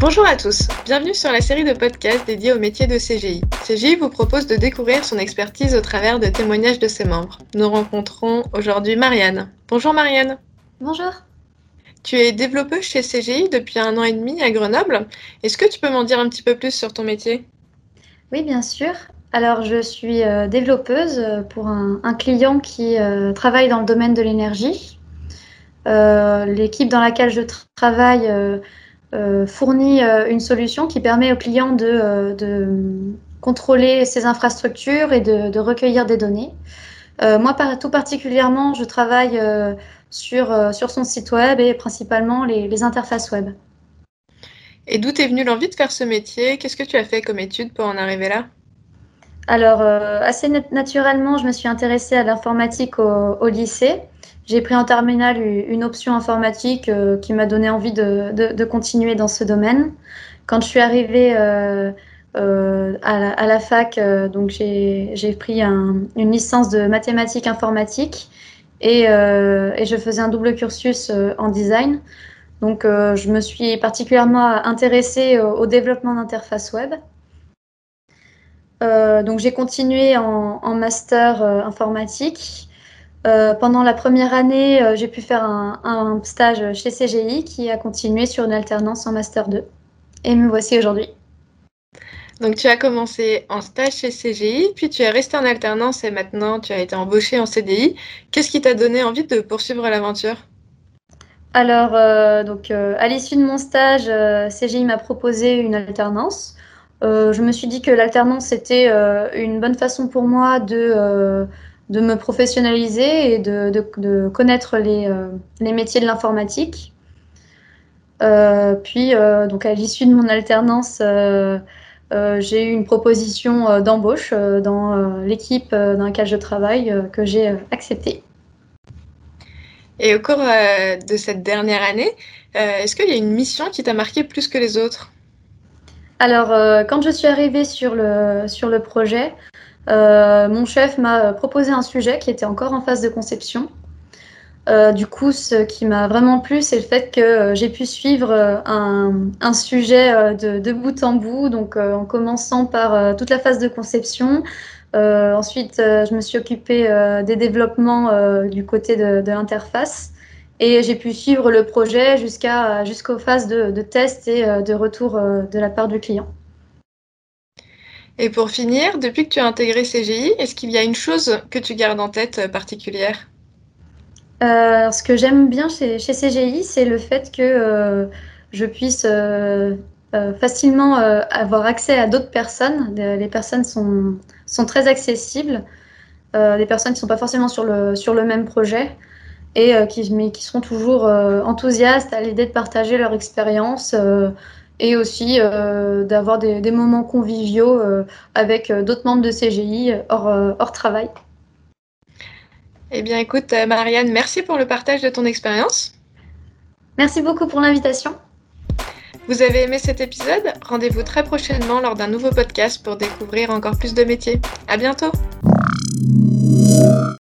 Bonjour à tous, bienvenue sur la série de podcasts dédiée au métier de CGI. CGI vous propose de découvrir son expertise au travers de témoignages de ses membres. Nous rencontrons aujourd'hui Marianne. Bonjour Marianne. Bonjour. Tu es développeuse chez CGI depuis un an et demi à Grenoble. Est-ce que tu peux m'en dire un petit peu plus sur ton métier? Oui, bien sûr. Alors, je suis euh, développeuse pour un, client qui euh, travaille dans le domaine de l'énergie. Euh, l'équipe dans laquelle je travaille euh, fournit euh, une solution qui permet aux clients de, euh, contrôler ses infrastructures et de, recueillir des données. moi, tout particulièrement, je travaille sur, sur son site web et principalement les, interfaces web. Et d'où t'es venue l'envie de faire ce métier? Qu'est-ce que tu as fait comme étude pour en arriver là? Alors, assez naturellement, je me suis intéressée à l'informatique au, lycée. J'ai pris en terminale une option informatique euh, qui m'a donné envie de, continuer dans ce domaine. Quand je suis arrivée euh, euh, à, la, fac, donc j'ai pris une licence de mathématiques informatiques et, je faisais un double cursus en design. Donc je me suis particulièrement intéressée au, développement d'interfaces web. Donc j'ai continué en master informatique euh, pendant la première année, euh, j'ai pu faire un, stage chez CGI qui a continué sur une alternance en Master 2. Et me voici aujourd'hui. Donc tu as commencé en stage chez CGI, puis tu es resté en alternance et maintenant tu as été embauché en CDI. Qu'est-ce qui t'a donné envie de poursuivre l'aventure? Alors, euh, donc, à l'issue de mon stage, CGI m'a proposé une alternance. Je me suis dit que l'alternance était une bonne façon pour moi de de me professionnaliser et de, connaître euh, les, métiers de l'informatique. Euh, puis, euh, donc à l'issue de mon alternance, j'ai eu une proposition d'embauche dans l'équipe dans laquelle je travaille que j'ai acceptée. Et au cours de cette dernière année, est-ce qu'il y a une mission qui t'a marqué plus que les autres? Alors, quand je suis arrivée sur le, sur le projet, euh, mon chef m'a proposé un sujet qui était encore en phase de conception. Euh, du coup, ce qui m'a vraiment plu, c'est le fait que euh, j'ai pu suivre un, sujet de, bout en bout, donc en commençant par toute la phase de conception. ensuite, je me suis occupée des développements du côté de, l'interface et j'ai pu suivre le projet jusqu'à jusqu'aux phases de, de test et de retour de la part du client. Et pour finir, depuis que tu as intégré CGI, est-ce qu'il y a une chose que tu gardes en tête euh, particulière? Euh, Ce que j'aime bien chez, CGI, c'est le fait que euh, je puisse facilement avoir accès à d'autres personnes. Les personnes sont, sont très accessibles. les personnes qui ne sont pas forcément sur le, sur le même projet et qui, mais qui seront toujours enthousiastes à l'idée de partager leur expérience et aussi euh, d'avoir des, moments conviviaux euh, avec euh, d'autres membres de CGI hors, hors travail. Eh bien écoute Marianne, merci pour le partage de ton expérience. Merci beaucoup pour l'invitation. Vous avez aimé cet épisode? Rendez-vous très prochainement lors d'un nouveau podcast pour découvrir encore plus de métiers. À bientôt